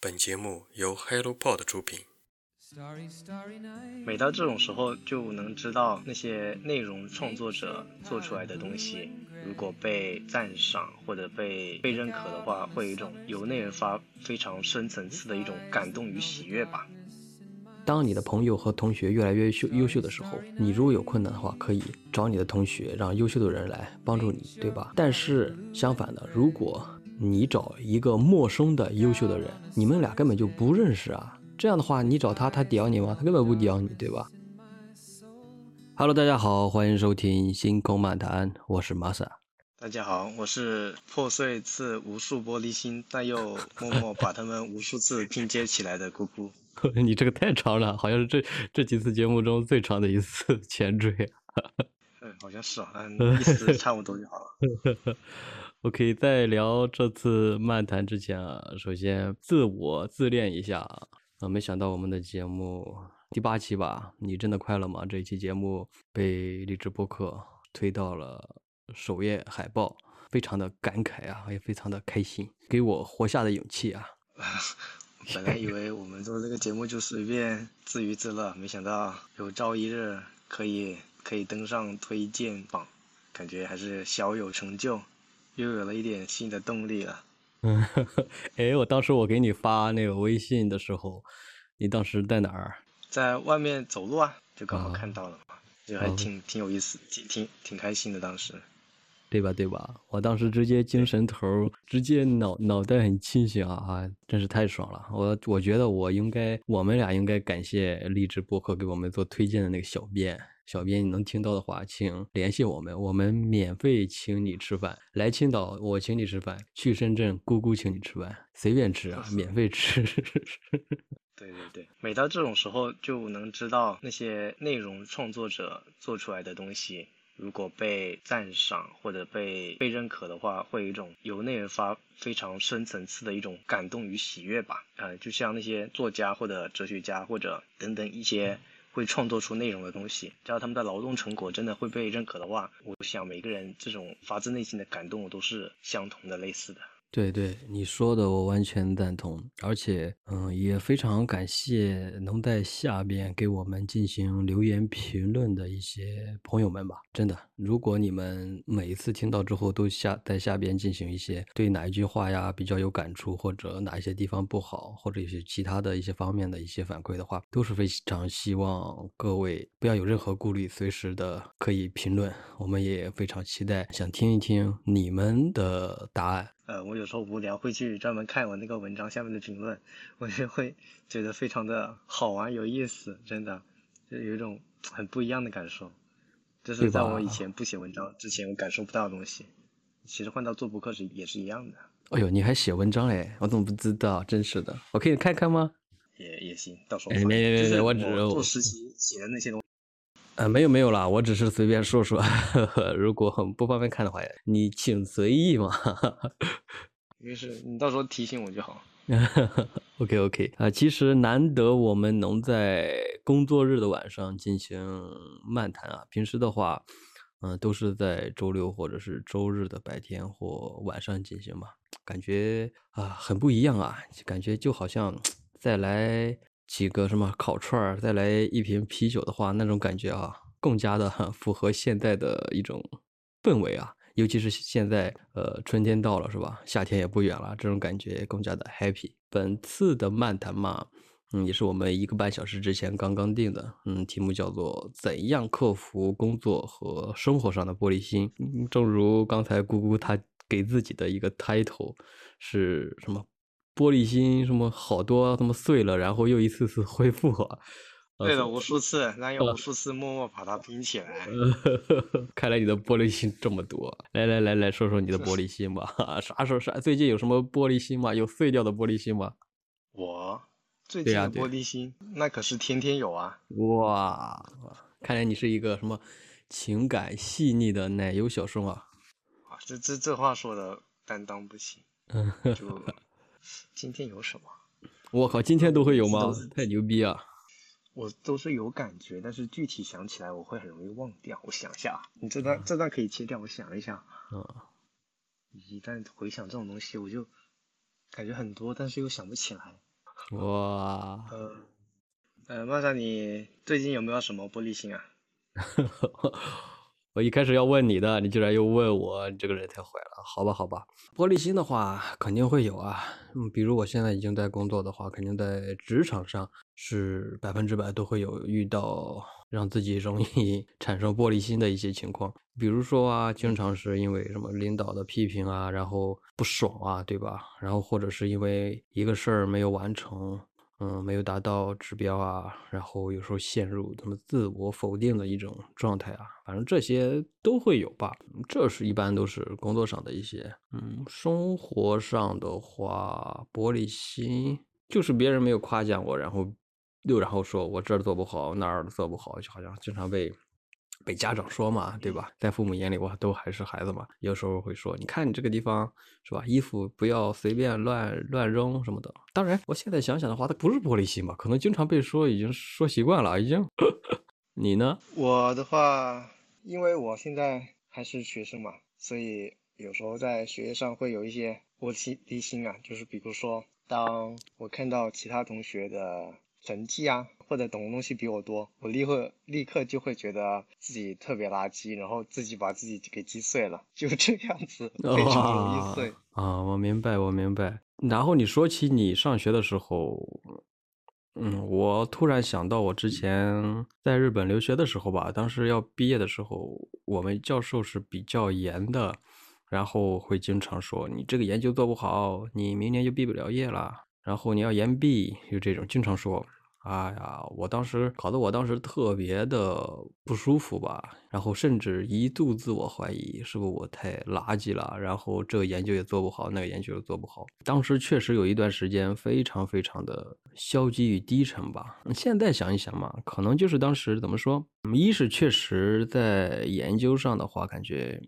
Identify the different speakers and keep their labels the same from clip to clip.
Speaker 1: 本节目由 HelloPod 出品。
Speaker 2: 每到这种时候，就能知道那些内容创作者做出来的东西，如果被赞赏或者被被认可的话，会有一种由内而发、非常深层次的一种感动与喜悦吧。
Speaker 3: 当你的朋友和同学越来越秀优秀的时候，你如果有困难的话，可以找你的同学，让优秀的人来帮助你，对吧？但是相反的，如果你找一个陌生的优秀的人，你们俩根本就不认识啊，这样的话，你找他，他屌你吗？他根本不屌你，对吧？Hello，大家好，欢迎收听星空漫谈，我是玛莎。
Speaker 2: 大家好，我是破碎刺无数玻璃心，但又默默把它们无数次拼接起来的姑姑。
Speaker 3: 你这个太长了，好像是这这几次节目中最长的一次前缀。
Speaker 2: 嗯，好像是啊，嗯，意思差不多就好了。
Speaker 3: OK，在聊这次漫谈之前啊，首先自我自恋一下啊，没想到我们的节目第八期吧，你真的快乐吗？这一期节目被励志播客推到了首页海报，非常的感慨啊，也非常的开心，给我活下的勇气啊。
Speaker 2: 本来以为我们做这个节目就随便自娱自乐，没想到有朝一日可以可以登上推荐榜，感觉还是小有成就，又有了一点新的动力了。
Speaker 3: 嗯，哎，我当时我给你发那个微信的时候，你当时在哪儿？
Speaker 2: 在外面走路啊，就刚好看到了嘛，就还挺挺有意思，挺挺挺开心的当时。
Speaker 3: 对吧？对吧？我当时直接精神头，直接脑脑袋很清醒啊！啊，真是太爽了！我我觉得我应该，我们俩应该感谢励志播客给我们做推荐的那个小编。小编，你能听到的话，请联系我们，我们免费请你吃饭。来青岛，我请你吃饭；去深圳，姑姑请你吃饭，随便吃啊，免费吃。
Speaker 2: 对对对，每到这种时候，就能知道那些内容创作者做出来的东西。如果被赞赏或者被被认可的话，会有一种由内而发、非常深层次的一种感动与喜悦吧。呃，就像那些作家或者哲学家或者等等一些会创作出内容的东西，只要他们的劳动成果真的会被认可的话，我想每个人这种发自内心的感动都是相同的、类似的。
Speaker 3: 对对，你说的我完全赞同，而且嗯，也非常感谢能在下边给我们进行留言评论的一些朋友们吧。真的，如果你们每一次听到之后都下在下边进行一些对哪一句话呀比较有感触，或者哪一些地方不好，或者一些其他的一些方面的一些反馈的话，都是非常希望各位不要有任何顾虑，随时的可以评论。我们也非常期待，想听一听你们的答案。
Speaker 2: 呃，我有时候无聊会去专门看我那个文章下面的评论，我就会觉得非常的好玩有意思，真的，就有一种很不一样的感受，这是在我以前不写文章之前我感受不到的东西。其实换到做博客时也是一样的。
Speaker 3: 哎呦，你还写文章嘞？我怎么不知道？真是的，我可以看看吗？
Speaker 2: 也也行，到时候。
Speaker 3: 没没没没，
Speaker 2: 我
Speaker 3: 只
Speaker 2: 做实习写的那些东。
Speaker 3: 呃，没有没有啦，我只是随便说说，如果不方便看的话，你请随意嘛。
Speaker 2: 没事，你到时候提醒我就好。
Speaker 3: OK OK 啊，其实难得我们能在工作日的晚上进行漫谈啊，平时的话，嗯，都是在周六或者是周日的白天或晚上进行嘛，感觉啊很不一样啊，感觉就好像再来。几个什么烤串儿，再来一瓶啤酒的话，那种感觉啊，更加的符合现在的一种氛围啊。尤其是现在，呃，春天到了是吧？夏天也不远了，这种感觉更加的 happy。本次的漫谈嘛，嗯，也是我们一个半小时之前刚刚定的，嗯，题目叫做怎样克服工作和生活上的玻璃心。正如刚才姑姑她给自己的一个 title 是什么？玻璃心什么好多，他妈碎了，然后又一次次恢复。
Speaker 2: 对了，无数次，然后 又无数次默默把它拼起来。
Speaker 3: 看来你的玻璃心这么多。来来来来说说你的玻璃心吧。啥时候啥？最近有什么玻璃心吗？有碎掉的玻璃心吗？
Speaker 2: 我最近的玻璃心，那可是天天有啊。
Speaker 3: 哇，看来你是一个什么情感细腻的奶油小生啊。
Speaker 2: 啊，这这这话说的担当不起。就。今天有什么？
Speaker 3: 我靠，今天都会有吗？太牛逼啊！
Speaker 2: 我都是有感觉，但是具体想起来我会很容易忘掉。我想一下，你这段这段可以切掉。我想一下，
Speaker 3: 嗯，
Speaker 2: 一旦回想这种东西，我就感觉很多，但是又想不起来。
Speaker 3: 哇，
Speaker 2: 呃，呃，曼莎，你最近有没有什么玻璃心啊？
Speaker 3: 我一开始要问你的，你居然又问我，你这个人太坏了。好吧，好吧，玻璃心的话肯定会有啊。嗯，比如我现在已经在工作的话，肯定在职场上是百分之百都会有遇到让自己容易 产生玻璃心的一些情况。比如说啊，经常是因为什么领导的批评啊，然后不爽啊，对吧？然后或者是因为一个事儿没有完成。嗯，没有达到指标啊，然后有时候陷入他么自我否定的一种状态啊，反正这些都会有吧。这是一般都是工作上的一些，嗯，生活上的话，玻璃心就是别人没有夸奖我，然后又然后说我这儿做不好，那儿做不好，就好像经常被。被家长说嘛，对吧？在父母眼里，哇，都还是孩子嘛。有时候会说，你看你这个地方是吧？衣服不要随便乱乱扔什么的。当然，我现在想想的话，他不是玻璃心嘛？可能经常被说，已经说习惯了，已经。你呢？
Speaker 2: 我的话，因为我现在还是学生嘛，所以有时候在学业上会有一些玻璃心啊。就是比如说，当我看到其他同学的。成绩啊，或者懂的东西比我多，我立刻立刻就会觉得自己特别垃圾，然后自己把自己给击碎了，就这样子，非常容易碎
Speaker 3: 啊。我明白，我明白。然后你说起你上学的时候，嗯，我突然想到我之前在日本留学的时候吧，当时要毕业的时候，我们教授是比较严的，然后会经常说你这个研究做不好，你明年就毕不了业了，然后你要延毕，就这种经常说。哎呀，我当时搞得我当时特别的不舒服吧，然后甚至一度自我怀疑，是不是我太垃圾了？然后这个研究也做不好，那个研究也做不好。当时确实有一段时间非常非常的消极与低沉吧。现在想一想嘛，可能就是当时怎么说？一是确实在研究上的话，感觉。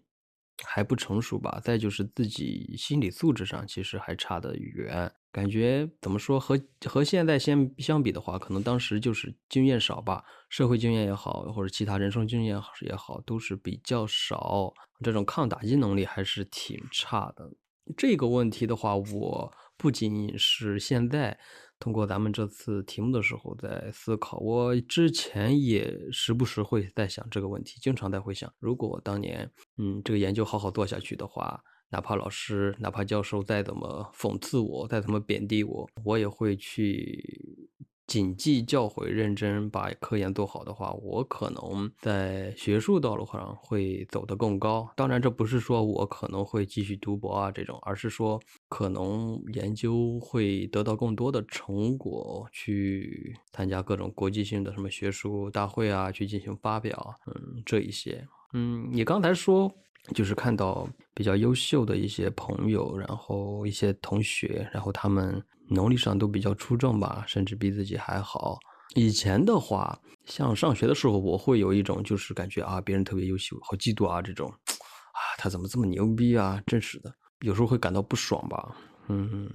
Speaker 3: 还不成熟吧，再就是自己心理素质上其实还差得远，感觉怎么说和和现在相相比的话，可能当时就是经验少吧，社会经验也好，或者其他人生经验也好，都是比较少，这种抗打击能力还是挺差的。这个问题的话，我不仅仅是现在。通过咱们这次题目的时候，在思考。我之前也时不时会在想这个问题，经常在回想，如果我当年，嗯，这个研究好好做下去的话，哪怕老师、哪怕教授再怎么讽刺我，再怎么贬低我，我也会去。谨记教诲，认真把科研做好的话，我可能在学术道路上会走得更高。当然，这不是说我可能会继续读博啊这种，而是说可能研究会得到更多的成果，去参加各种国际性的什么学术大会啊，去进行发表，嗯，这一些。嗯，你刚才说就是看到比较优秀的一些朋友，然后一些同学，然后他们。能力上都比较出众吧，甚至比自己还好。以前的话，像上学的时候，我会有一种就是感觉啊，别人特别优秀，好嫉妒啊这种，啊，他怎么这么牛逼啊？真是的，有时候会感到不爽吧。嗯，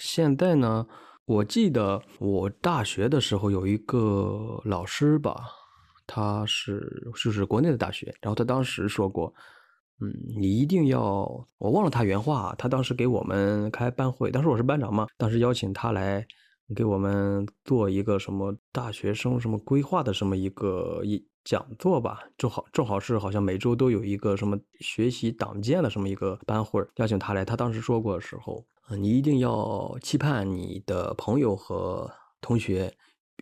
Speaker 3: 现在呢，我记得我大学的时候有一个老师吧，他是就是国内的大学，然后他当时说过。嗯，你一定要，我忘了他原话。他当时给我们开班会，当时我是班长嘛，当时邀请他来给我们做一个什么大学生什么规划的什么一个一讲座吧。正好正好是好像每周都有一个什么学习党建的什么一个班会，邀请他来。他当时说过的时候，你一定要期盼你的朋友和同学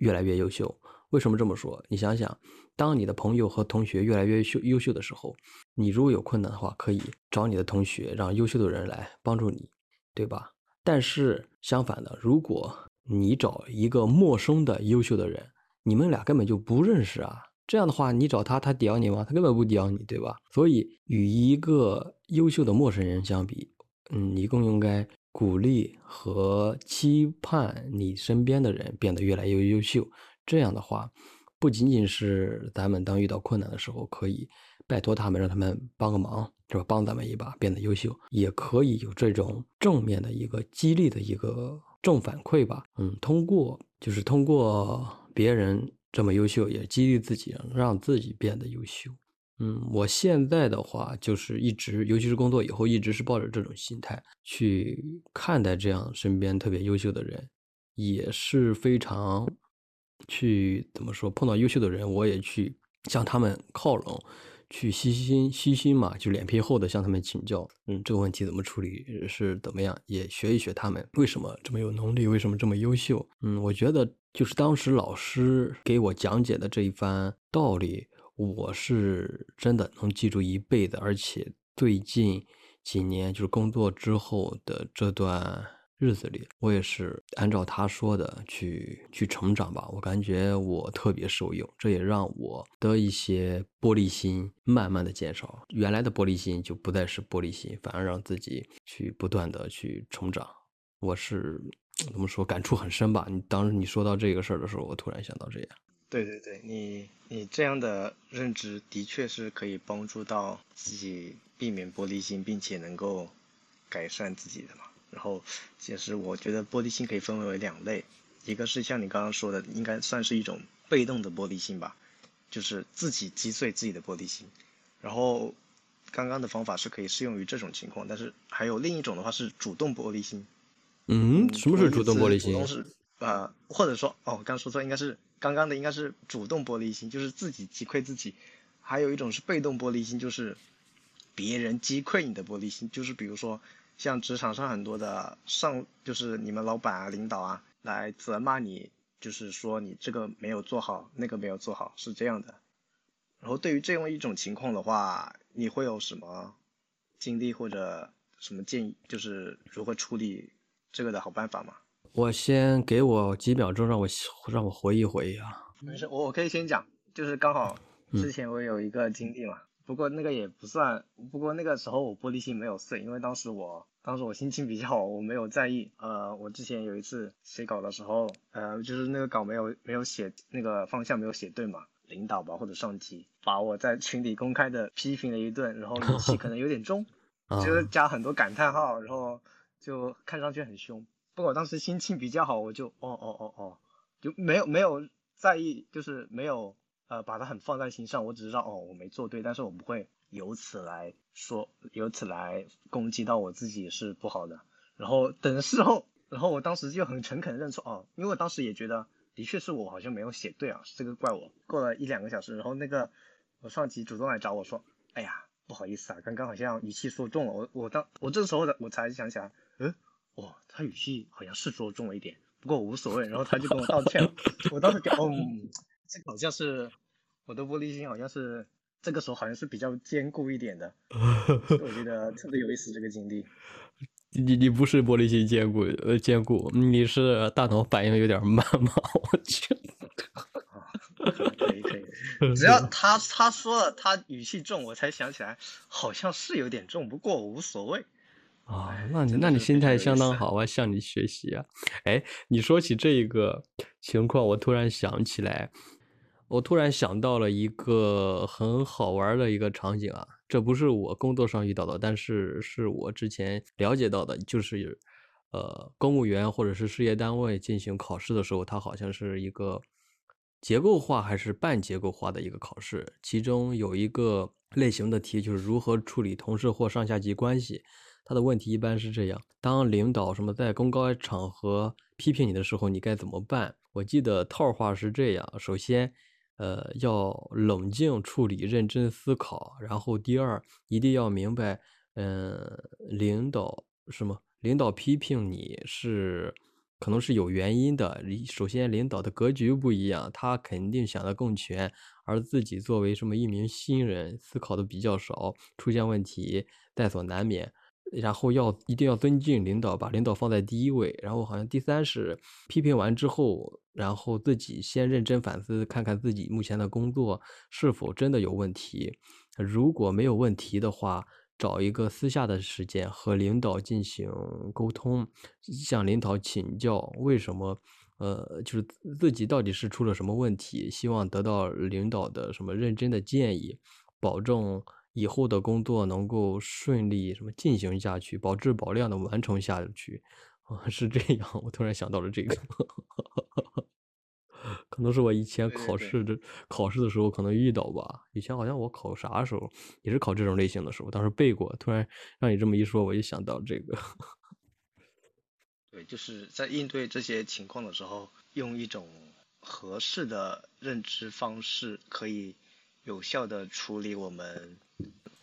Speaker 3: 越来越优秀。为什么这么说？你想想。当你的朋友和同学越来越秀优秀的时候，你如果有困难的话，可以找你的同学，让优秀的人来帮助你，对吧？但是相反的，如果你找一个陌生的优秀的人，你们俩根本就不认识啊，这样的话，你找他，他屌你吗？他根本不屌你，对吧？所以与一个优秀的陌生人相比，嗯，你更应该鼓励和期盼你身边的人变得越来越优秀，这样的话。不仅仅是咱们当遇到困难的时候，可以拜托他们，让他们帮个忙，是吧？帮咱们一把，变得优秀，也可以有这种正面的一个激励的一个正反馈吧。嗯，通过就是通过别人这么优秀，也激励自己，让自己变得优秀。嗯，我现在的话就是一直，尤其是工作以后，一直是抱着这种心态去看待这样身边特别优秀的人。也是非常去怎么说，碰到优秀的人，我也去向他们靠拢。去虚心虚心嘛，就脸皮厚的向他们请教，嗯，这个问题怎么处理是怎么样，也学一学他们为什么这么有能力，为什么这么优秀，嗯，我觉得就是当时老师给我讲解的这一番道理，我是真的能记住一辈子，而且最近几年就是工作之后的这段。日子里，我也是按照他说的去去成长吧。我感觉我特别受用，这也让我的一些玻璃心慢慢的减少。原来的玻璃心就不再是玻璃心，反而让自己去不断的去成长。我是怎么说，感触很深吧？你当时你说到这个事儿的时候，我突然想到这样。
Speaker 2: 对对对，你你这样的认知的确是可以帮助到自己避免玻璃心，并且能够改善自己的嘛。然后，其实我觉得玻璃心可以分为两类，一个是像你刚刚说的，应该算是一种被动的玻璃心吧，就是自己击碎自己的玻璃心。然后，刚刚的方法是可以适用于这种情况，但是还有另一种的话是主动玻璃心。
Speaker 3: 嗯，什么是主动玻璃心？
Speaker 2: 主动是呃，或者说哦，我刚说错，应该是刚刚的应该是主动玻璃心，就是自己击溃自己。还有一种是被动玻璃心，就是别人击溃你的玻璃心，就是比如说。像职场上很多的上，就是你们老板啊、领导啊，来责骂你，就是说你这个没有做好，那个没有做好，是这样的。然后对于这样一种情况的话，你会有什么经历或者什么建议，就是如何处理这个的好办法吗？
Speaker 3: 我先给我几秒钟，让我让我回忆回忆啊。
Speaker 2: 没事，我我可以先讲，就是刚好之前我有一个经历嘛。不过那个也不算，不过那个时候我玻璃心没有碎，因为当时我当时我心情比较好，我没有在意。呃，我之前有一次写稿的时候，呃，就是那个稿没有没有写那个方向没有写对嘛，领导吧或者上级把我在群里公开的批评了一顿，然后语气可能有点重，就是加很多感叹号，然后就看上去很凶。不过我当时心情比较好，我就哦哦哦哦，就没有没有在意，就是没有。呃，把它很放在心上，我只知道哦，我没做对，但是我不会由此来说，由此来攻击到我自己是不好的。然后等事后，然后我当时就很诚恳认错哦，因为我当时也觉得的确是我好像没有写对啊，这个怪我。过了一两个小时，然后那个我上级主动来找我说，哎呀，不好意思啊，刚刚好像语气说重了。我我当我这时候的我才想起来，嗯，哦，他语气好像是说重了一点，不过无所谓。然后他就跟我道歉了，我当时觉得，嗯。这个好像是我的玻璃心，好像是这个时候好像是比较坚固一点的，我觉得 特别有意思这个经历。
Speaker 3: 你你不是玻璃心坚固呃坚固，你是大脑反应有点慢吗？我去。
Speaker 2: 可以可以，只要他他说了他语气重，我才想起来好像是有点重，不过我无所谓。
Speaker 3: 啊，那你那你心态相当好，我向你学习啊。哎，你说起这一个情况，我突然想起来。我突然想到了一个很好玩的一个场景啊，这不是我工作上遇到的，但是是我之前了解到的，就是，呃，公务员或者是事业单位进行考试的时候，它好像是一个结构化还是半结构化的一个考试，其中有一个类型的题就是如何处理同事或上下级关系，它的问题一般是这样：当领导什么在公开场合批评你的时候，你该怎么办？我记得套话是这样，首先。呃，要冷静处理，认真思考。然后第二，一定要明白，嗯，领导什么？领导批评你是可能是有原因的。首先，领导的格局不一样，他肯定想的更全，而自己作为什么一名新人，思考的比较少，出现问题在所难免。然后要一定要尊敬领导，把领导放在第一位。然后好像第三是批评完之后，然后自己先认真反思，看看自己目前的工作是否真的有问题。如果没有问题的话，找一个私下的时间和领导进行沟通，向领导请教为什么，呃，就是自己到底是出了什么问题，希望得到领导的什么认真的建议，保证。以后的工作能够顺利什么进行下去，保质保量的完成下去，啊，是这样。我突然想到了这个，可能是我以前考试的考试的时候可能遇到吧。以前好像我考啥时候也是考这种类型的时候，当时背过。突然让你这么一说，我就想到这个。
Speaker 2: 对，就是在应对这些情况的时候，用一种合适的认知方式，可以有效的处理我们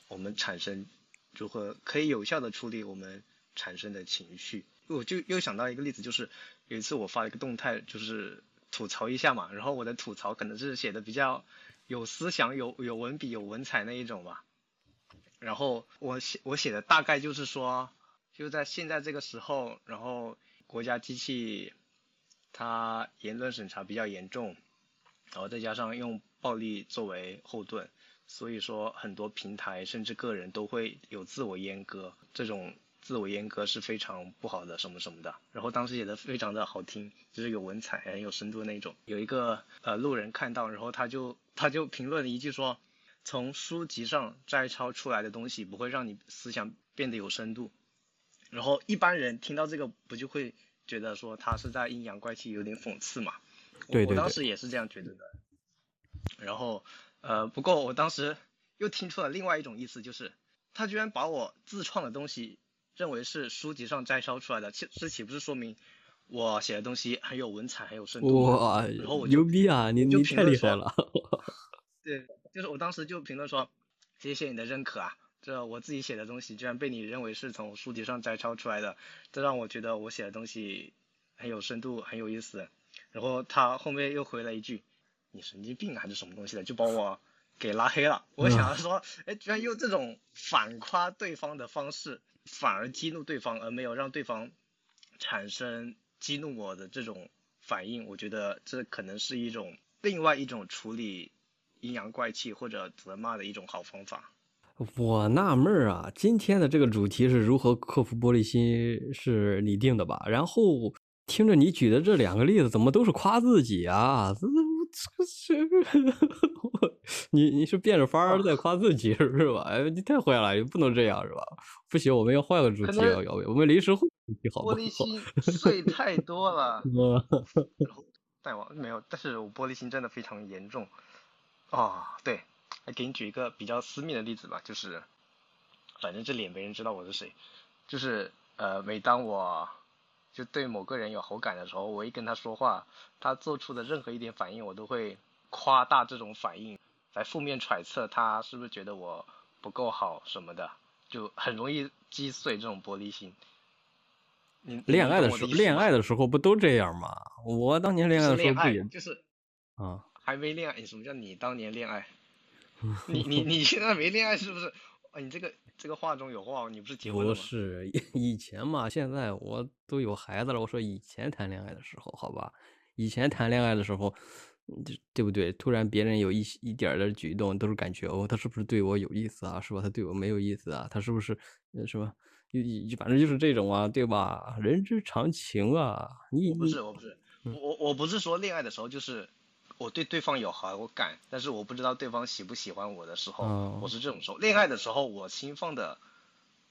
Speaker 2: 我们产生如何可以有效的处理我们产生的情绪。我就又想到一个例子，就是有一次我发了一个动态，就是吐槽一下嘛，然后我的吐槽可能是写的比较有思想、有有文笔、有文采那一种吧。然后我写我写的大概就是说，就在现在这个时候，然后国家机器它言论审查比较严重，然后再加上用暴力作为后盾，所以说很多平台甚至个人都会有自我阉割这种。自我阉割是非常不好的，什么什么的。然后当时写的非常的好听，就是有文采、很有深度的那种。有一个呃路人看到，然后他就他就评论了一句说：“从书籍上摘抄出来的东西不会让你思想变得有深度。”然后一般人听到这个不就会觉得说他是在阴阳怪气，有点讽刺嘛？
Speaker 3: 对对对。
Speaker 2: 我当时也是这样觉得的。然后呃，不过我当时又听出了另外一种意思，就是他居然把我自创的东西。认为是书籍上摘抄出来的，这这岂不是说明我写的东西很有文采、很有深度？
Speaker 3: 哇，
Speaker 2: 然后我
Speaker 3: 牛逼啊！你你太厉害了。
Speaker 2: 对，就是我当时就评论说，谢谢你的认可啊，这我自己写的东西居然被你认为是从书籍上摘抄出来的，这让我觉得我写的东西很有深度、很有意思。然后他后面又回了一句，你神经病还是什么东西的，就把我给拉黑了。我想说，哎，居然用这种反夸对方的方式。反而激怒对方，而没有让对方产生激怒我的这种反应，我觉得这可能是一种另外一种处理阴阳怪气或者责骂的一种好方法。
Speaker 3: 我纳闷儿啊，今天的这个主题是如何克服玻璃心，是你定的吧？然后听着你举的这两个例子，怎么都是夸自己啊？这这这，你你是变着法儿在夸自己是吧？哎，你太坏了，你不能这样是吧？不行，我们要换个主题，要要我们临时换主题好
Speaker 2: 玻璃心碎太多了。然后带我没有，但是我玻璃心真的非常严重。哦，对，来给你举一个比较私密的例子吧，就是，反正这脸没人知道我是谁，就是呃，每当我就对某个人有好感的时候，我一跟他说话，他做出的任何一点反应，我都会夸大这种反应，来负面揣测他是不是觉得我不够好什么的。就很容易击碎这种玻璃心。你
Speaker 3: 恋爱的时候，恋爱的时候不都这样吗？我当年恋爱的时候不也
Speaker 2: 就是
Speaker 3: 啊？
Speaker 2: 还没恋爱？什么叫你当年恋爱？你你你现在没恋爱是不是？啊，你这个这个话中有话，你不是结婚了
Speaker 3: 吗？不是 以前嘛，现在我都有孩子了。我说以前谈恋爱的时候，好吧，以前谈恋爱的时候。对对不对？突然别人有一一点的举动，都是感觉哦，他是不是对我有意思啊？是吧？他对我没有意思啊？他是不是什么？就反正就是这种啊，对吧？人之常情啊。你
Speaker 2: 不是我不是我我不是说恋爱的时候就是我对对方有好感，但是我不知道对方喜不喜欢我的时候，我是这种时候。恋爱的时候我心放的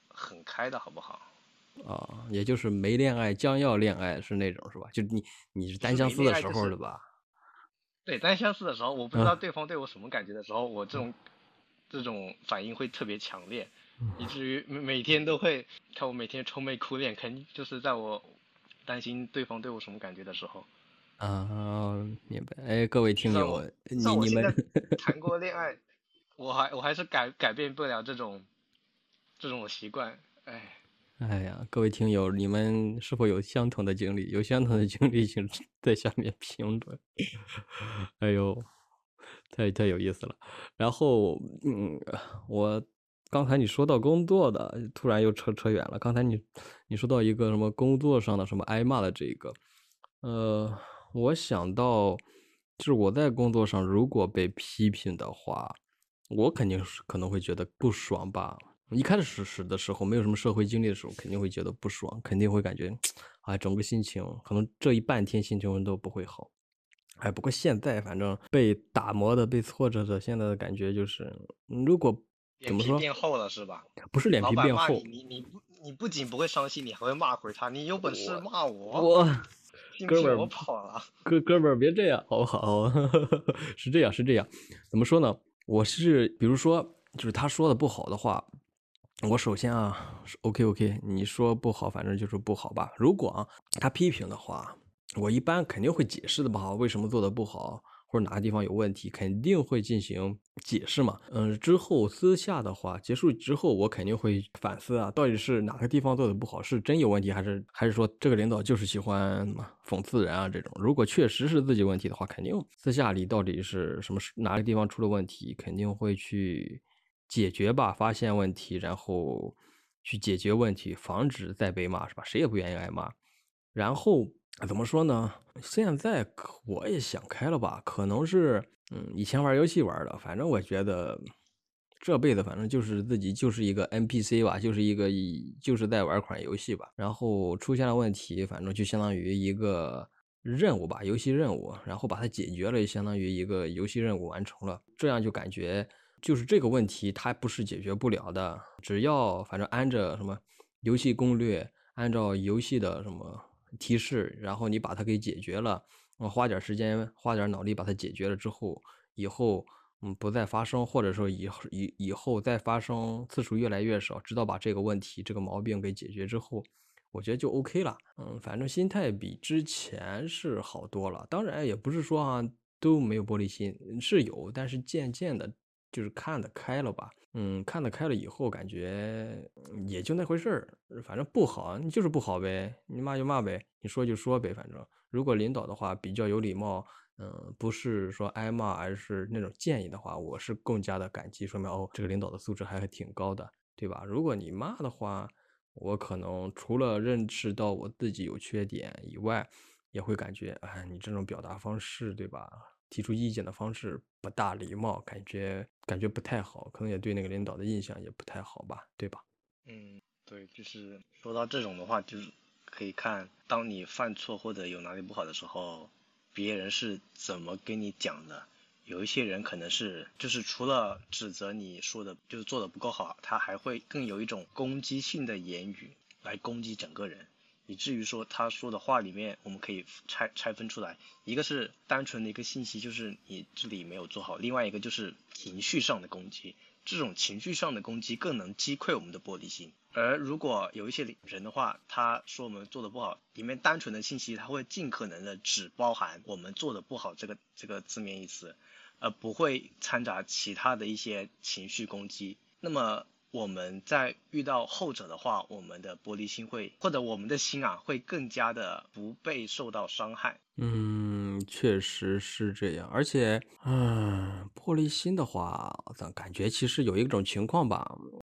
Speaker 2: 很开的好不好？
Speaker 3: 啊，也就是没恋爱将要恋爱是那种是吧？就你你是单相思的时候的吧？
Speaker 2: 对单相思的时候，我不知道对方对我什么感觉的时候，我这种这种反应会特别强烈，以至于每天都会看我每天愁眉苦脸，肯定就是在我担心对方对我什么感觉的时候。
Speaker 3: 啊，明白。哎，各位听友，你你们
Speaker 2: 谈过恋爱，我还我还是改改变不了这种这种习惯，哎。
Speaker 3: 哎呀，各位听友，你们是否有相同的经历？有相同的经历，请 在下面评论。哎呦，太太有意思了。然后，嗯，我刚才你说到工作的，突然又扯扯远了。刚才你你说到一个什么工作上的什么挨骂的这个，呃，我想到就是我在工作上如果被批评的话，我肯定是可能会觉得不爽吧。一开始时的时候，没有什么社会经历的时候，肯定会觉得不爽，肯定会感觉，啊，整个心情可能这一半天心情都不会好。哎，不过现在反正被打磨的、被挫折的，现在的感觉就是，如果怎么说
Speaker 2: 变厚了是吧？
Speaker 3: 不是脸皮变厚，
Speaker 2: 你你不你不仅不会伤心，你还会骂回他。你有本事骂
Speaker 3: 我，
Speaker 2: 我
Speaker 3: 哥们儿
Speaker 2: 我跑了。
Speaker 3: 哥哥们儿别这样好不好？是这样是这样，怎么说呢？我是比如说，就是他说的不好的话。我首先啊，OK OK，你说不好，反正就是不好吧。如果啊他批评的话，我一般肯定会解释的不好，为什么做的不好。或者哪个地方有问题，肯定会进行解释嘛。嗯，之后私下的话结束之后，我肯定会反思啊，到底是哪个地方做的不好，是真有问题，还是还是说这个领导就是喜欢讽刺人啊这种？如果确实是自己问题的话，肯定私下里到底是什么哪个地方出了问题，肯定会去解决吧，发现问题，然后去解决问题，防止再被骂，是吧？谁也不愿意挨骂。然后。怎么说呢？现在我也想开了吧，可能是，嗯，以前玩游戏玩的，反正我觉得这辈子反正就是自己就是一个 NPC 吧，就是一个就是在玩款游戏吧。然后出现了问题，反正就相当于一个任务吧，游戏任务，然后把它解决了，相当于一个游戏任务完成了。这样就感觉就是这个问题它不是解决不了的，只要反正按着什么游戏攻略，按照游戏的什么。提示，然后你把它给解决了，我花点时间，花点脑力把它解决了之后，以后嗯不再发生，或者说以后以以后再发生次数越来越少，直到把这个问题这个毛病给解决之后，我觉得就 OK 了。嗯，反正心态比之前是好多了。当然也不是说啊都没有玻璃心，是有，但是渐渐的，就是看得开了吧。嗯，看得开了以后，感觉也就那回事儿。反正不好，你就是不好呗，你骂就骂呗，你说就说呗。反正如果领导的话比较有礼貌，嗯，不是说挨骂，而是那种建议的话，我是更加的感激，说明哦，这个领导的素质还挺高的，对吧？如果你骂的话，我可能除了认识到我自己有缺点以外，也会感觉，哎，你这种表达方式，对吧？提出意见的方式不大礼貌，感觉感觉不太好，可能也对那个领导的印象也不太好吧，对吧？
Speaker 2: 嗯，对，就是说到这种的话，就是可以看，当你犯错或者有哪里不好的时候，别人是怎么跟你讲的。有一些人可能是，就是除了指责你说的，就是做的不够好，他还会更有一种攻击性的言语来攻击整个人。以至于说他说的话里面，我们可以拆拆分出来，一个是单纯的一个信息，就是你这里没有做好；另外一个就是情绪上的攻击。这种情绪上的攻击更能击溃我们的玻璃心。而如果有一些人的话，他说我们做的不好，里面单纯的信息他会尽可能的只包含我们做的不好这个这个字面意思，而不会掺杂其他的一些情绪攻击。那么。我们在遇到后者的话，我们的玻璃心会，或者我们的心啊，会更加的不被受到伤害。
Speaker 3: 嗯，确实是这样。而且，嗯，玻璃心的话，咱感觉其实有一种情况吧，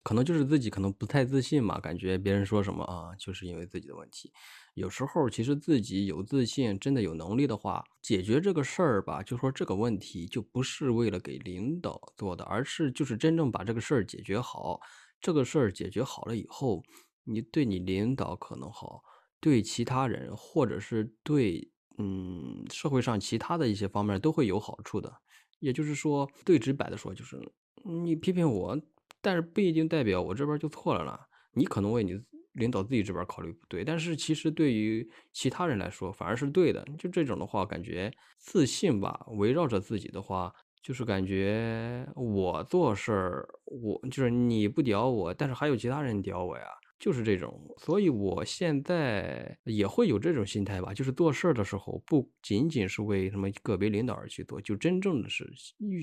Speaker 3: 可能就是自己可能不太自信嘛，感觉别人说什么啊，就是因为自己的问题。有时候其实自己有自信，真的有能力的话，解决这个事儿吧，就说这个问题就不是为了给领导做的，而是就是真正把这个事儿解决好。这个事儿解决好了以后，你对你领导可能好，对其他人或者是对嗯社会上其他的一些方面都会有好处的。也就是说，最直白的说，就是你批评我，但是不一定代表我这边就错了呢。你可能为你。领导自己这边考虑不对，但是其实对于其他人来说反而是对的。就这种的话，感觉自信吧，围绕着自己的话，就是感觉我做事儿，我就是你不屌我，但是还有其他人屌我呀，就是这种。所以我现在也会有这种心态吧，就是做事儿的时候，不仅仅是为什么个别领导而去做，就真正的是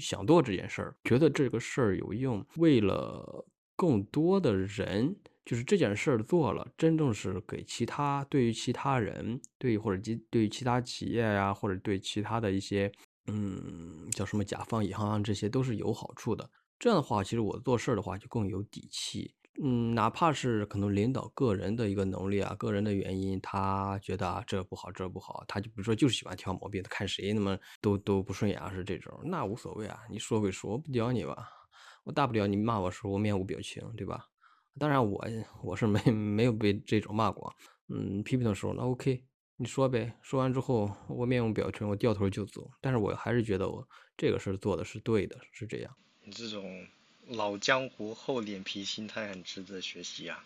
Speaker 3: 想做这件事儿，觉得这个事儿有用，为了更多的人。就是这件事儿做了，真正是给其他对于其他人，对或者对对于其他企业呀，或者对其他的一些，嗯，叫什么甲方乙方，这些都是有好处的。这样的话，其实我做事儿的话就更有底气。嗯，哪怕是可能领导个人的一个能力啊，个人的原因，他觉得啊这不好，这不好，他就比如说就是喜欢挑毛病，看谁那么都都不顺眼，是这种，那无所谓啊，你说归说，我不屌你吧，我大不了你骂我时候我面无表情，对吧？当然，我我是没没有被这种骂过，嗯，批评的时候，那 OK，你说呗，说完之后我面无表情，我掉头就走。但是我还是觉得我这个事儿做的是对的，是这样。
Speaker 2: 你这种老江湖厚脸皮心态很值得学习啊。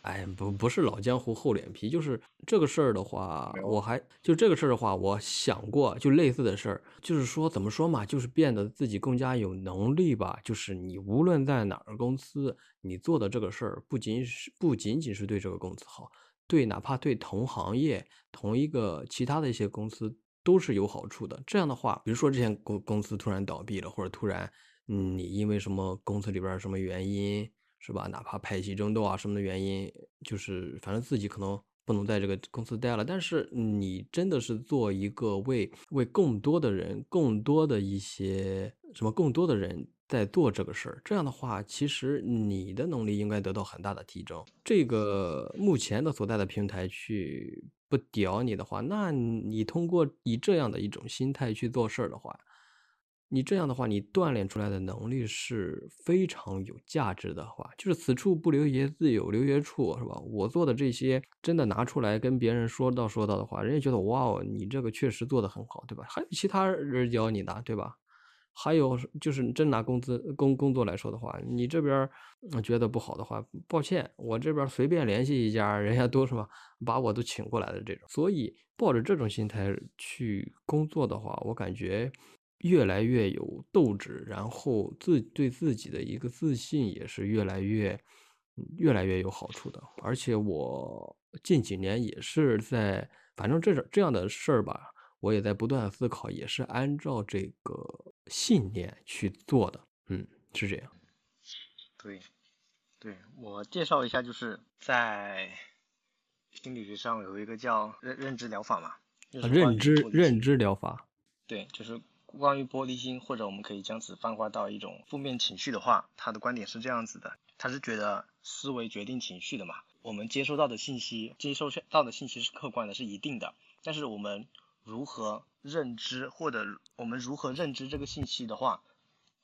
Speaker 3: 哎，不不是老江湖厚脸皮，就是这个事儿的话我还就这个事儿的话，我想过就类似的事儿，就是说怎么说嘛，就是变得自己更加有能力吧。就是你无论在哪个公司，你做的这个事儿，不仅是不仅仅是对这个公司好，对哪怕对同行业、同一个其他的一些公司都是有好处的。这样的话，比如说之前公公司突然倒闭了，或者突然，你因为什么公司里边什么原因。是吧？哪怕派系争斗啊什么的原因，就是反正自己可能不能在这个公司待了。但是你真的是做一个为为更多的人、更多的一些什么更多的人在做这个事儿，这样的话，其实你的能力应该得到很大的提升。这个目前的所在的平台去不屌你的话，那你通过以这样的一种心态去做事儿的话。你这样的话，你锻炼出来的能力是非常有价值的话，就是此处不留爷自有留爷处，是吧？我做的这些真的拿出来跟别人说到说到的话，人家觉得哇哦，你这个确实做得很好，对吧？还有其他人教你的，对吧？还有就是真拿工资工工作来说的话，你这边觉得不好的话，抱歉，我这边随便联系一家，人家都什么把我都请过来的这种。所以抱着这种心态去工作的话，我感觉。越来越有斗志，然后自对自己的一个自信也是越来越，越来越有好处的。而且我近几年也是在，反正这种这样的事儿吧，我也在不断思考，也是按照这个信念去做的。嗯，是这样。
Speaker 2: 对，对我介绍一下，就是在心理学上有一个叫认认知疗法嘛，
Speaker 3: 认知认知疗法。
Speaker 2: 对，就是。关于玻璃心，或者我们可以将此泛化到一种负面情绪的话，他的观点是这样子的：他是觉得思维决定情绪的嘛。我们接收到的信息，接收到的信息是客观的，是一定的。但是我们如何认知，或者我们如何认知这个信息的话，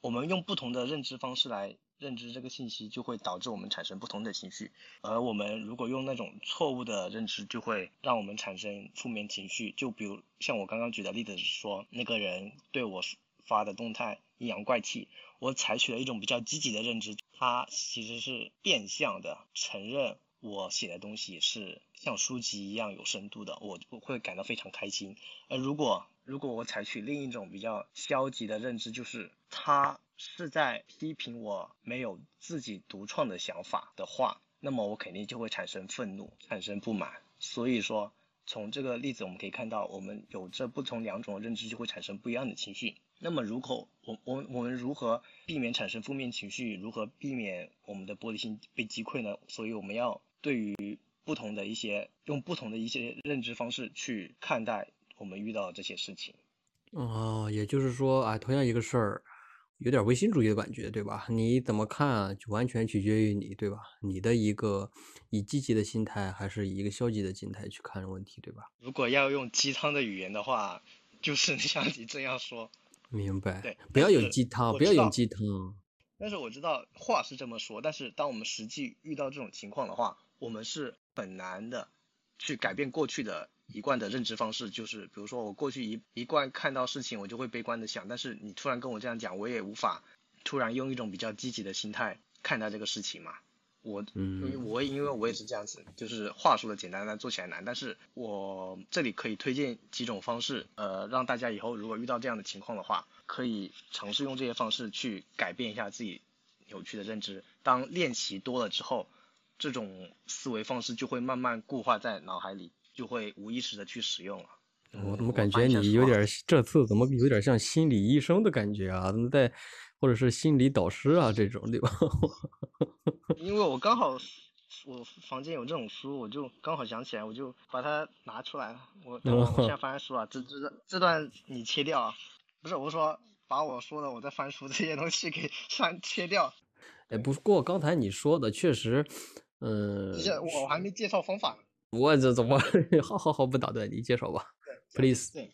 Speaker 2: 我们用不同的认知方式来。认知这个信息就会导致我们产生不同的情绪，而我们如果用那种错误的认知，就会让我们产生负面情绪。就比如像我刚刚举的例子是说，那个人对我发的动态阴阳怪气，我采取了一种比较积极的认知，他其实是变相的承认我写的东西是像书籍一样有深度的，我我会感到非常开心。而如果如果我采取另一种比较消极的认知，就是他。是在批评我没有自己独创的想法的话，那么我肯定就会产生愤怒，产生不满。所以说，从这个例子我们可以看到，我们有这不同两种认知，就会产生不一样的情绪。那么，如果我我我们如何避免产生负面情绪？如何避免我们的玻璃心被击溃呢？所以我们要对于不同的一些用不同的一些认知方式去看待我们遇到的这些事情。
Speaker 3: 哦，也就是说，啊，同样一个事儿。有点唯心主义的感觉，对吧？你怎么看，啊就完全取决于你，对吧？你的一个以积极的心态，还是以一个消极的心态去看问题，对吧？
Speaker 2: 如果要用鸡汤的语言的话，就是 像你这样说。
Speaker 3: 明白。
Speaker 2: 对，
Speaker 3: 不要有鸡汤，不要有鸡汤。
Speaker 2: 但是我知道话是这么说，但是当我们实际遇到这种情况的话，我们是很难的去改变过去的。一贯的认知方式就是，比如说我过去一一贯看到事情我就会悲观的想，但是你突然跟我这样讲，我也无法突然用一种比较积极的心态看待这个事情嘛。我，嗯，我因为我也是这样子，就是话说的简单，但做起来难。但是我这里可以推荐几种方式，呃，让大家以后如果遇到这样的情况的话，可以尝试用这些方式去改变一下自己扭曲的认知。当练习多了之后，这种思维方式就会慢慢固化在脑海里。就会无意识的去使用了。
Speaker 3: 我怎么感觉你有点这次怎么有点像心理医生的感觉啊？怎么在或者是心理导师啊这种对吧？
Speaker 2: 因为我刚好我房间有这种书，我就刚好想起来，我就把它拿出来了。我我现在 翻书啊，这这这段你切掉啊？不是，我说把我说的我在翻书这些东西给删切掉。
Speaker 3: 哎，不过刚才你说的确实，嗯，
Speaker 2: 我我还没介绍方法。
Speaker 3: 我这怎么？好好好，不打断你介绍吧，please。
Speaker 2: 对。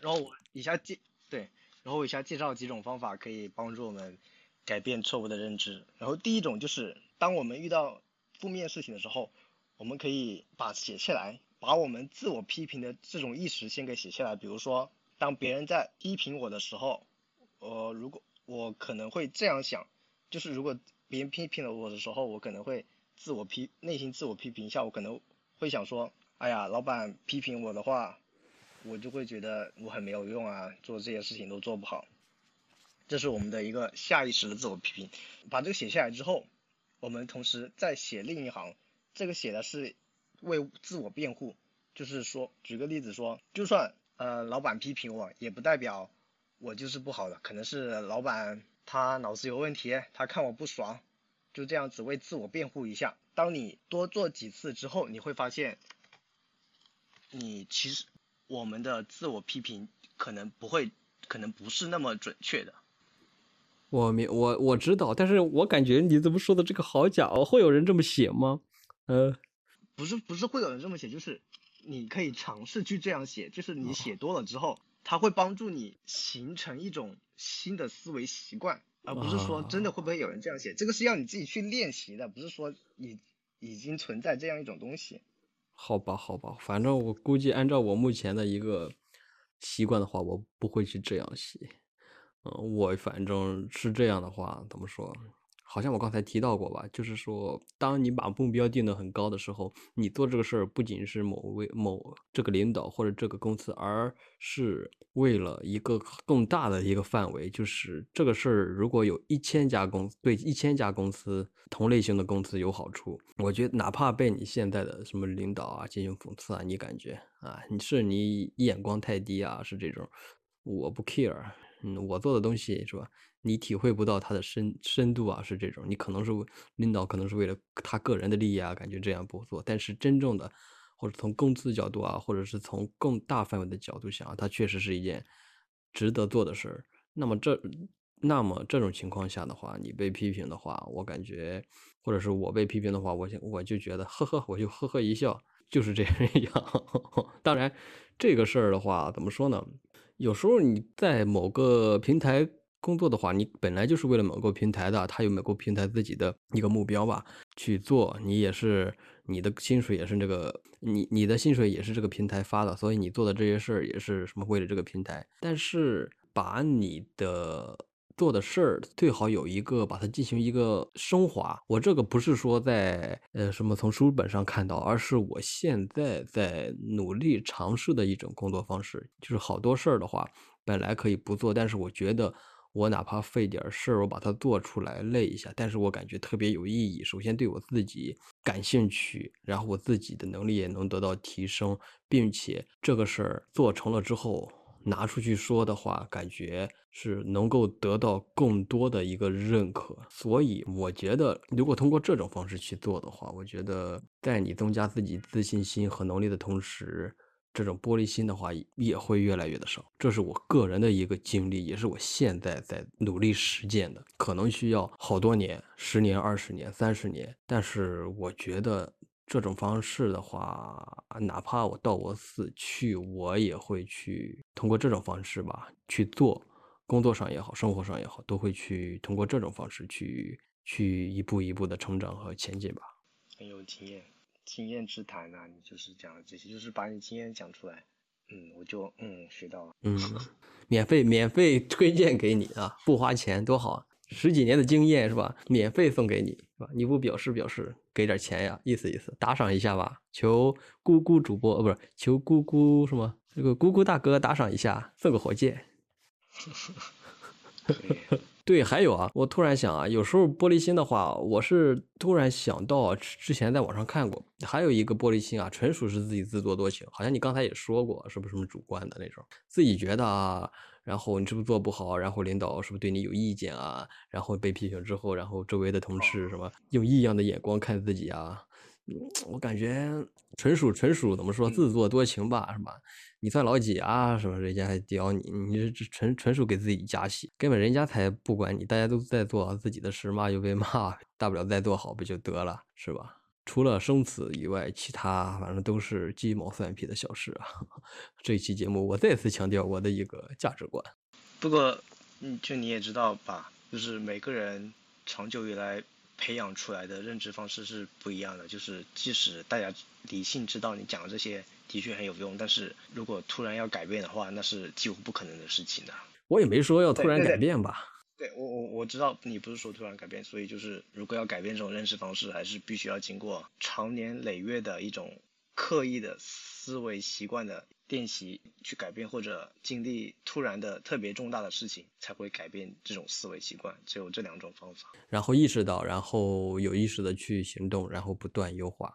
Speaker 2: 然后我以下介对，然后我以下介绍几种方法可以帮助我们改变错误的认知。然后第一种就是，当我们遇到负面事情的时候，我们可以把写下来，把我们自我批评的这种意识先给写下来。比如说，当别人在批评我的时候，呃，如果我可能会这样想，就是如果别人批评了我的时候，我可能会。自我批内心自我批评一下，我可能会想说，哎呀，老板批评我的话，我就会觉得我很没有用啊，做这些事情都做不好。这是我们的一个下意识的自我批评。把这个写下来之后，我们同时再写另一行，这个写的是为自我辩护，就是说，举个例子说，就算呃老板批评我，也不代表我就是不好的，可能是老板他脑子有问题，他看我不爽。就这样子为自我辩护一下。当你多做几次之后，你会发现，你其实我们的自我批评可能不会，可能不是那么准确的。
Speaker 3: 我明我我知道，但是我感觉你怎么说的这个好假哦？会有人这么写吗？呃，
Speaker 2: 不是不是会有人这么写，就是你可以尝试去这样写，就是你写多了之后，它会帮助你形成一种新的思维习惯。而不是说真的会不会有人这样写，这个是要你自己去练习的，不是说已已经存在这样一种东西。
Speaker 3: 好吧，好吧，反正我估计按照我目前的一个习惯的话，我不会去这样写。嗯，我反正是这样的话，怎么说？好像我刚才提到过吧，就是说，当你把目标定得很高的时候，你做这个事儿不仅是某位某这个领导或者这个公司，而是为了一个更大的一个范围，就是这个事儿如果有一千家公司对一千家公司同类型的公司有好处，我觉得哪怕被你现在的什么领导啊进行讽刺啊，你感觉啊你是你眼光太低啊，是这种，我不 care，嗯，我做的东西是吧？你体会不到它的深深度啊，是这种。你可能是领导，可能是为了他个人的利益啊，感觉这样不做。但是真正的，或者从公司角度啊，或者是从更大范围的角度想，它确实是一件值得做的事儿。那么这，那么这种情况下的话，你被批评的话，我感觉，或者是我被批评的话，我我就觉得，呵呵，我就呵呵一笑，就是这样。当然，这个事儿的话，怎么说呢？有时候你在某个平台。工作的话，你本来就是为了某个平台的，他有某个平台自己的一个目标吧去做，你也是你的薪水也是这个，你你的薪水也是这个平台发的，所以你做的这些事儿也是什么为了这个平台。但是把你的做的事儿最好有一个把它进行一个升华。我这个不是说在呃什么从书本上看到，而是我现在在努力尝试的一种工作方式。就是好多事儿的话，本来可以不做，但是我觉得。我哪怕费点事儿，我把它做出来累一下，但是我感觉特别有意义。首先对我自己感兴趣，然后我自己的能力也能得到提升，并且这个事儿做成了之后拿出去说的话，感觉是能够得到更多的一个认可。所以我觉得，如果通过这种方式去做的话，我觉得在你增加自己自信心和能力的同时。这种玻璃心的话也会越来越的少，这是我个人的一个经历，也是我现在在努力实践的。可能需要好多年，十年、二十年、三十年，但是我觉得这种方式的话，哪怕我到我死去，我也会去通过这种方式吧去做，工作上也好，生活上也好，都会去通过这种方式去去一步一步的成长和前进吧。
Speaker 2: 很有经验。经验之谈呐，你就是讲这些，就是把你经验讲出来。嗯，我就嗯学到了。
Speaker 3: 嗯，免费免费推荐给你啊，不花钱多好，十几年的经验是吧？免费送给你是吧？你不表示表示，给点钱呀，意思意思，打赏一下吧。求姑姑主播呃，不是求姑姑什么？这个姑姑大哥打赏一下，送个火箭。对，还有啊，我突然想啊，有时候玻璃心的话，我是突然想到之前在网上看过，还有一个玻璃心啊，纯属是自己自作多情，好像你刚才也说过，是不是什么主观的那种，自己觉得啊，然后你是不是做不好，然后领导是不是对你有意见啊，然后被批评之后，然后周围的同事什么用异样的眼光看自己啊，我感觉纯属纯属怎么说自作多情吧，是吧？你算老几啊？什么？人家还屌你，你这纯纯属给自己加戏，根本人家才不管你，大家都在做自己的事，骂就被骂，大不了再做好不就得了，是吧？除了生死以外，其他反正都是鸡毛蒜皮的小事啊。这期节目我再次强调我的一个价值观。
Speaker 2: 不过，嗯，就你也知道吧，就是每个人长久以来培养出来的认知方式是不一样的，就是即使大家理性知道你讲的这些。的确很有用，但是如果突然要改变的话，那是几乎不可能的事情的。
Speaker 3: 我也没说要突然改变吧。
Speaker 2: 对我我我知道你不是说突然改变，所以就是如果要改变这种认识方式，还是必须要经过长年累月的一种刻意的思维习惯的练习去改变，或者经历突然的特别重大的事情才会改变这种思维习惯。只有这两种方法。
Speaker 3: 然后意识到，然后有意识的去行动，然后不断优化，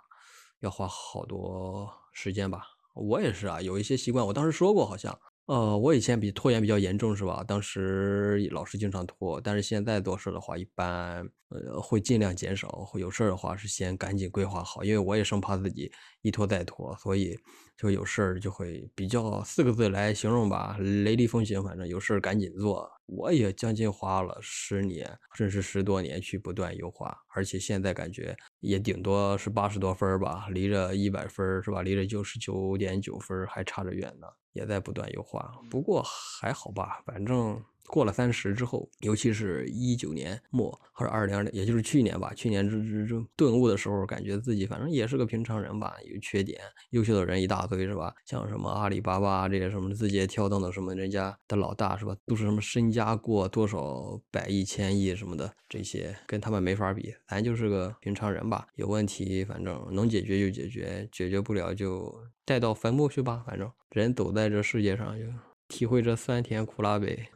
Speaker 3: 要花好多时间吧。我也是啊，有一些习惯，我当时说过好像。呃，我以前比拖延比较严重，是吧？当时老是经常拖，但是现在做事的话，一般呃会尽量减少。有事儿的话是先赶紧规划好，因为我也生怕自己一拖再拖，所以就有事儿就会比较四个字来形容吧，雷厉风行。反正有事儿赶紧做。我也将近花了十年，甚至十多年去不断优化，而且现在感觉也顶多是八十多分吧，离着一百分是吧？离着九十九点九分还差着远呢。也在不断优化，不过还好吧，反正。过了三十之后，尤其是一九年末或者二零二零，也就是去年吧，去年这这这顿悟的时候，感觉自己反正也是个平常人吧，有缺点，优秀的人一大堆是吧？像什么阿里巴巴这些什么字节跳动的什么人家的老大是吧？都是什么身家过多少百亿千亿什么的，这些跟他们没法比，咱就是个平常人吧。有问题反正能解决就解决，解决不了就带到坟墓去吧。反正人走在这世界上，就体会这酸甜苦辣呗。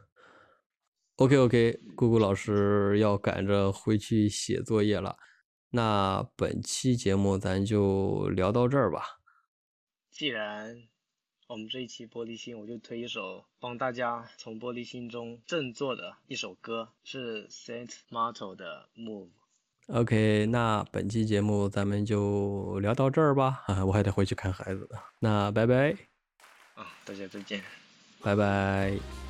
Speaker 3: OK OK，姑姑老师要赶着回去写作业了，那本期节目咱就聊到这儿吧。
Speaker 2: 既然我们这一期玻璃心，我就推一首帮大家从玻璃心中振作的一首歌，是 Saint Marto 的 Move。
Speaker 3: OK，那本期节目咱们就聊到这儿吧，我还得回去看孩子。那拜拜。
Speaker 2: 啊，大家再见。
Speaker 3: 拜拜。